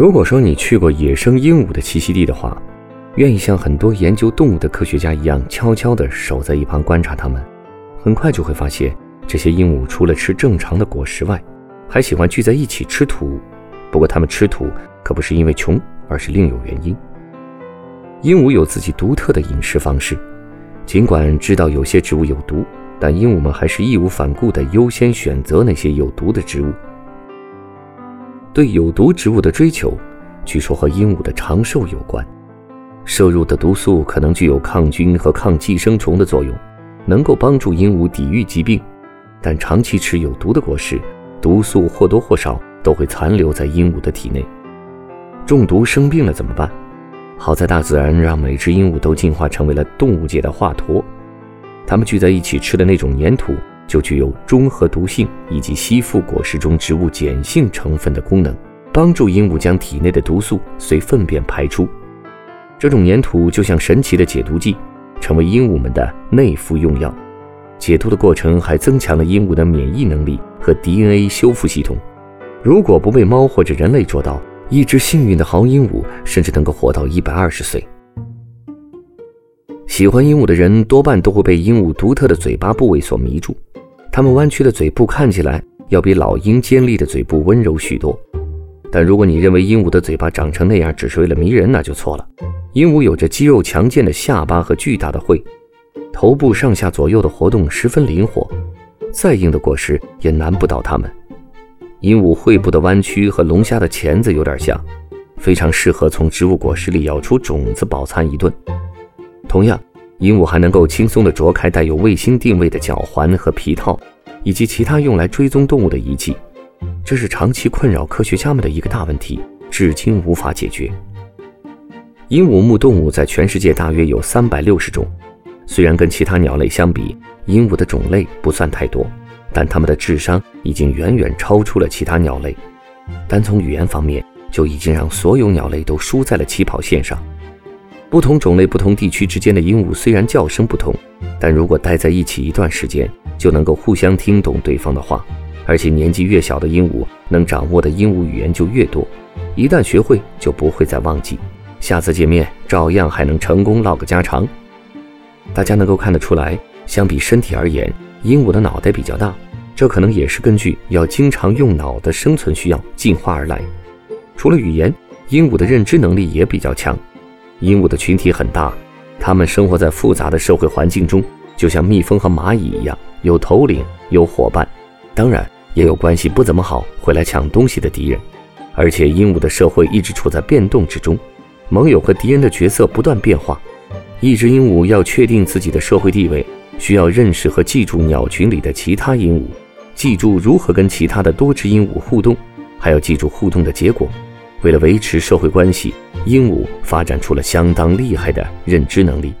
如果说你去过野生鹦鹉的栖息地的话，愿意像很多研究动物的科学家一样，悄悄地守在一旁观察它们，很快就会发现，这些鹦鹉除了吃正常的果实外，还喜欢聚在一起吃土。不过，它们吃土可不是因为穷，而是另有原因。鹦鹉有自己独特的饮食方式，尽管知道有些植物有毒，但鹦鹉们还是义无反顾地优先选择那些有毒的植物。对有毒植物的追求，据说和鹦鹉的长寿有关。摄入的毒素可能具有抗菌和抗寄生虫的作用，能够帮助鹦鹉抵御疾病。但长期吃有毒的果实，毒素或多或少都会残留在鹦鹉的体内。中毒生病了怎么办？好在大自然让每只鹦鹉都进化成为了动物界的华佗，它们聚在一起吃的那种粘土。就具有中和毒性以及吸附果实中植物碱性成分的功能，帮助鹦鹉将体内的毒素随粪便排出。这种粘土就像神奇的解毒剂，成为鹦鹉们的内服用药。解毒的过程还增强了鹦鹉的免疫能力和 DNA 修复系统。如果不被猫或者人类捉到，一只幸运的好鹦鹉甚至能够活到一百二十岁。喜欢鹦鹉的人多半都会被鹦鹉独特的嘴巴部位所迷住。它们弯曲的嘴部看起来要比老鹰尖利的嘴部温柔许多，但如果你认为鹦鹉的嘴巴长成那样只是为了迷人，那就错了。鹦鹉有着肌肉强健的下巴和巨大的喙，头部上下左右的活动十分灵活，再硬的果实也难不倒它们。鹦鹉喙部的弯曲和龙虾的钳子有点像，非常适合从植物果实里咬出种子饱餐一顿。同样。鹦鹉还能够轻松地啄开带有卫星定位的脚环和皮套，以及其他用来追踪动物的仪器，这是长期困扰科学家们的一个大问题，至今无法解决。鹦鹉目动物在全世界大约有三百六十种，虽然跟其他鸟类相比，鹦鹉的种类不算太多，但它们的智商已经远远超出了其他鸟类，单从语言方面就已经让所有鸟类都输在了起跑线上。不同种类、不同地区之间的鹦鹉虽然叫声不同，但如果待在一起一段时间，就能够互相听懂对方的话。而且年纪越小的鹦鹉，能掌握的鹦鹉语言就越多。一旦学会，就不会再忘记。下次见面，照样还能成功唠个家常。大家能够看得出来，相比身体而言，鹦鹉的脑袋比较大，这可能也是根据要经常用脑的生存需要进化而来。除了语言，鹦鹉的认知能力也比较强。鹦鹉的群体很大，它们生活在复杂的社会环境中，就像蜜蜂和蚂蚁一样，有头领，有伙伴，当然也有关系不怎么好、会来抢东西的敌人。而且，鹦鹉的社会一直处在变动之中，盟友和敌人的角色不断变化。一只鹦鹉要确定自己的社会地位，需要认识和记住鸟群里的其他鹦鹉，记住如何跟其他的多只鹦鹉互动，还要记住互动的结果。为了维持社会关系，鹦鹉发展出了相当厉害的认知能力。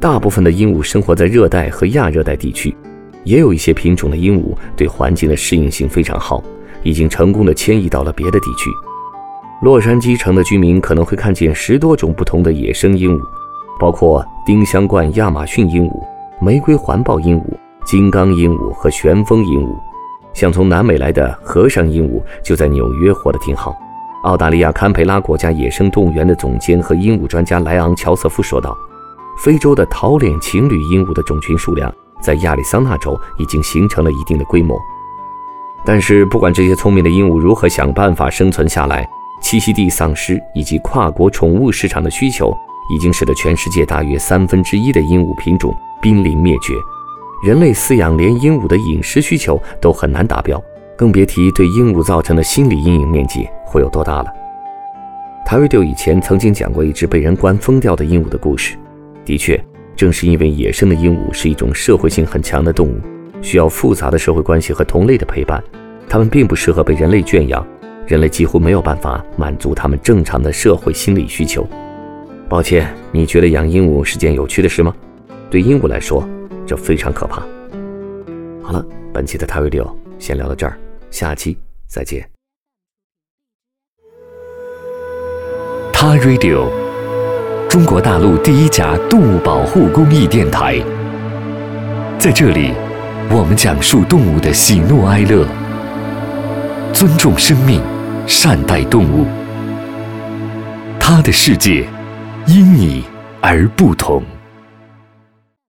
大部分的鹦鹉生活在热带和亚热带地区，也有一些品种的鹦鹉对环境的适应性非常好，已经成功的迁移到了别的地区。洛杉矶城的居民可能会看见十多种不同的野生鹦鹉，包括丁香冠亚马逊鹦鹉、玫瑰环抱鹦鹉、金刚鹦鹉和旋风鹦鹉。像从南美来的和尚鹦鹉就在纽约活得挺好。澳大利亚堪培拉国家野生动物园的总监和鹦鹉专家莱昂·乔瑟夫说道：“非洲的桃脸情侣鹦鹉的种群数量在亚利桑那州已经形成了一定的规模。但是，不管这些聪明的鹦鹉如何想办法生存下来，栖息地丧失以及跨国宠物市场的需求，已经使得全世界大约三分之一的鹦鹉品种濒临灭绝。”人类饲养连鹦鹉的饮食需求都很难达标，更别提对鹦鹉造成的心理阴影面积会有多大了。塔瑞丢以前曾经讲过一只被人关疯掉的鹦鹉的故事。的确，正是因为野生的鹦鹉是一种社会性很强的动物，需要复杂的社会关系和同类的陪伴，它们并不适合被人类圈养。人类几乎没有办法满足它们正常的社会心理需求。抱歉，你觉得养鹦鹉是件有趣的事吗？对鹦鹉来说，这非常可怕。好了，本期的 t a Radio 先聊到这儿，下期再见。他 Radio，中国大陆第一家动物保护公益电台。在这里，我们讲述动物的喜怒哀乐，尊重生命，善待动物。他的世界，因你而不同。